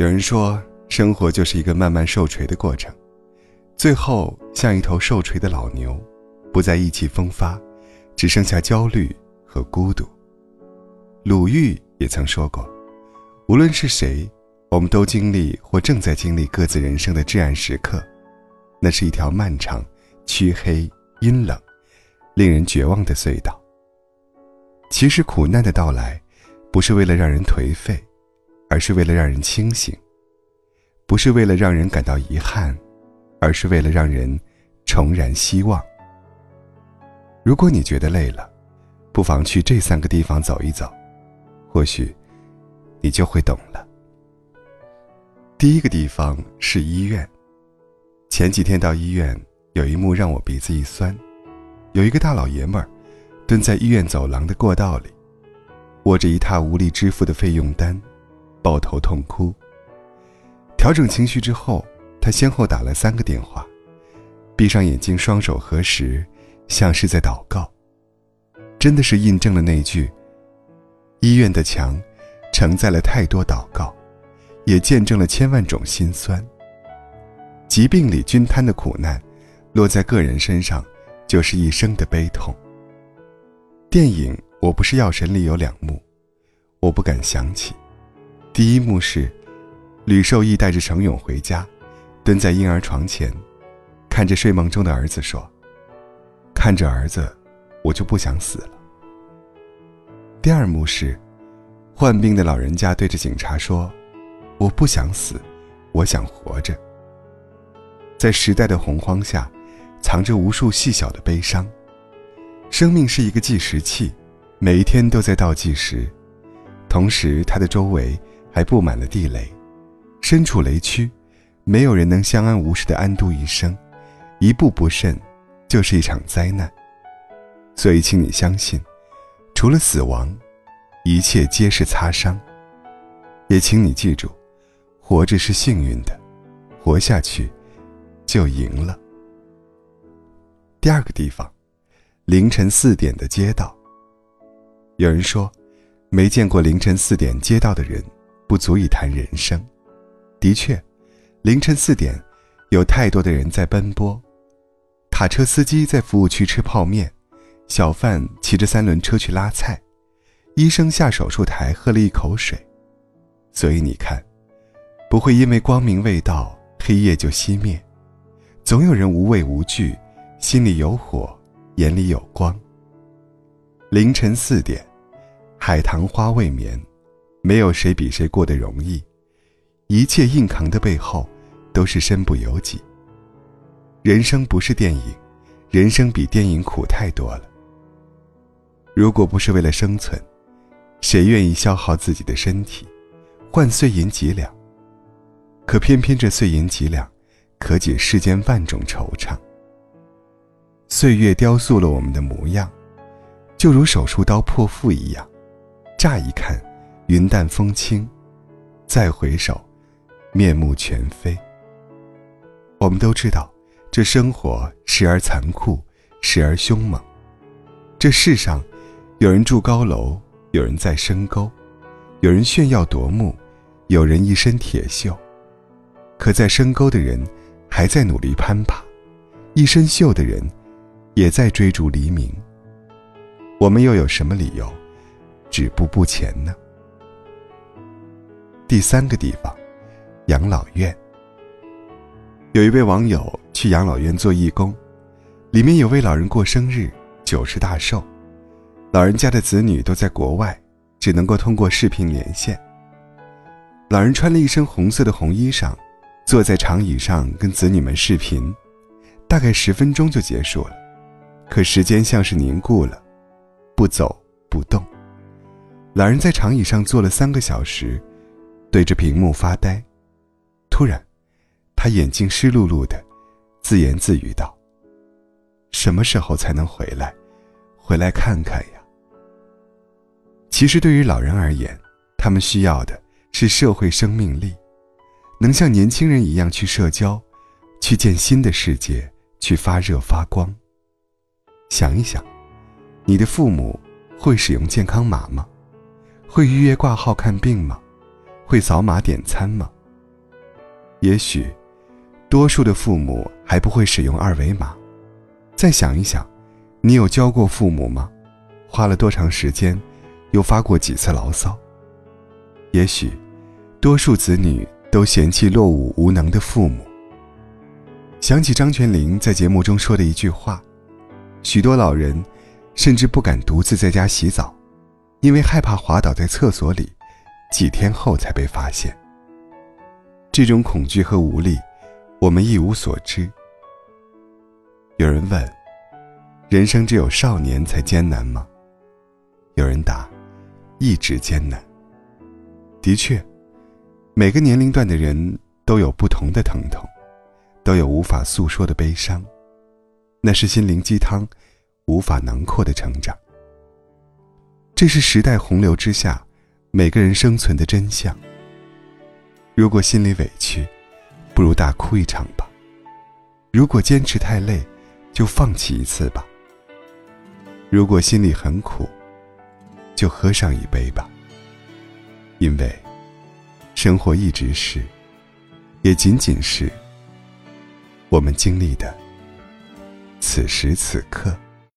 有人说，生活就是一个慢慢受锤的过程，最后像一头受锤的老牛，不再意气风发，只剩下焦虑和孤独。鲁豫也曾说过，无论是谁，我们都经历或正在经历各自人生的至暗时刻，那是一条漫长、黢黑、阴冷、令人绝望的隧道。其实，苦难的到来，不是为了让人颓废。而是为了让人清醒，不是为了让人感到遗憾，而是为了让人重燃希望。如果你觉得累了，不妨去这三个地方走一走，或许你就会懂了。第一个地方是医院。前几天到医院，有一幕让我鼻子一酸，有一个大老爷们儿蹲在医院走廊的过道里，握着一沓无力支付的费用单。抱头痛哭。调整情绪之后，他先后打了三个电话，闭上眼睛，双手合十，像是在祷告。真的是印证了那句：“医院的墙，承载了太多祷告，也见证了千万种心酸。疾病里均摊的苦难，落在个人身上，就是一生的悲痛。”电影《我不是药神》里有两幕，我不敢想起。第一幕是，吕受益带着程勇回家，蹲在婴儿床前，看着睡梦中的儿子说：“看着儿子，我就不想死了。”第二幕是，患病的老人家对着警察说：“我不想死，我想活着。”在时代的洪荒下，藏着无数细小的悲伤。生命是一个计时器，每一天都在倒计时，同时它的周围。还布满了地雷，身处雷区，没有人能相安无事的安度一生，一步不慎，就是一场灾难。所以，请你相信，除了死亡，一切皆是擦伤。也请你记住，活着是幸运的，活下去，就赢了。第二个地方，凌晨四点的街道。有人说，没见过凌晨四点街道的人。不足以谈人生。的确，凌晨四点，有太多的人在奔波。卡车司机在服务区吃泡面，小贩骑着三轮车去拉菜，医生下手术台喝了一口水。所以你看，不会因为光明未到，黑夜就熄灭。总有人无畏无惧，心里有火，眼里有光。凌晨四点，海棠花未眠。没有谁比谁过得容易，一切硬扛的背后，都是身不由己。人生不是电影，人生比电影苦太多了。如果不是为了生存，谁愿意消耗自己的身体，换碎银几两？可偏偏这碎银几两，可解世间万种惆怅。岁月雕塑了我们的模样，就如手术刀破腹一样，乍一看。云淡风轻，再回首，面目全非。我们都知道，这生活时而残酷，时而凶猛。这世上，有人住高楼，有人在深沟，有人炫耀夺目，有人一身铁锈。可在深沟的人，还在努力攀爬；一身锈的人，也在追逐黎明。我们又有什么理由，止步不前呢？第三个地方，养老院。有一位网友去养老院做义工，里面有位老人过生日，九十大寿，老人家的子女都在国外，只能够通过视频连线。老人穿了一身红色的红衣裳，坐在长椅上跟子女们视频，大概十分钟就结束了，可时间像是凝固了，不走不动。老人在长椅上坐了三个小时。对着屏幕发呆，突然，他眼睛湿漉漉的，自言自语道：“什么时候才能回来？回来看看呀。”其实，对于老人而言，他们需要的是社会生命力，能像年轻人一样去社交，去见新的世界，去发热发光。想一想，你的父母会使用健康码吗？会预约挂号看病吗？会扫码点餐吗？也许，多数的父母还不会使用二维码。再想一想，你有教过父母吗？花了多长时间？又发过几次牢骚？也许，多数子女都嫌弃落伍无能的父母。想起张泉灵在节目中说的一句话：“许多老人，甚至不敢独自在家洗澡，因为害怕滑倒在厕所里，几天后才被发现。”这种恐惧和无力，我们一无所知。有人问：“人生只有少年才艰难吗？”有人答。一直艰难。的确，每个年龄段的人都有不同的疼痛，都有无法诉说的悲伤，那是心灵鸡汤无法囊括的成长。这是时代洪流之下每个人生存的真相。如果心里委屈，不如大哭一场吧；如果坚持太累，就放弃一次吧；如果心里很苦，就喝上一杯吧，因为生活一直是，也仅仅是我们经历的此时此刻。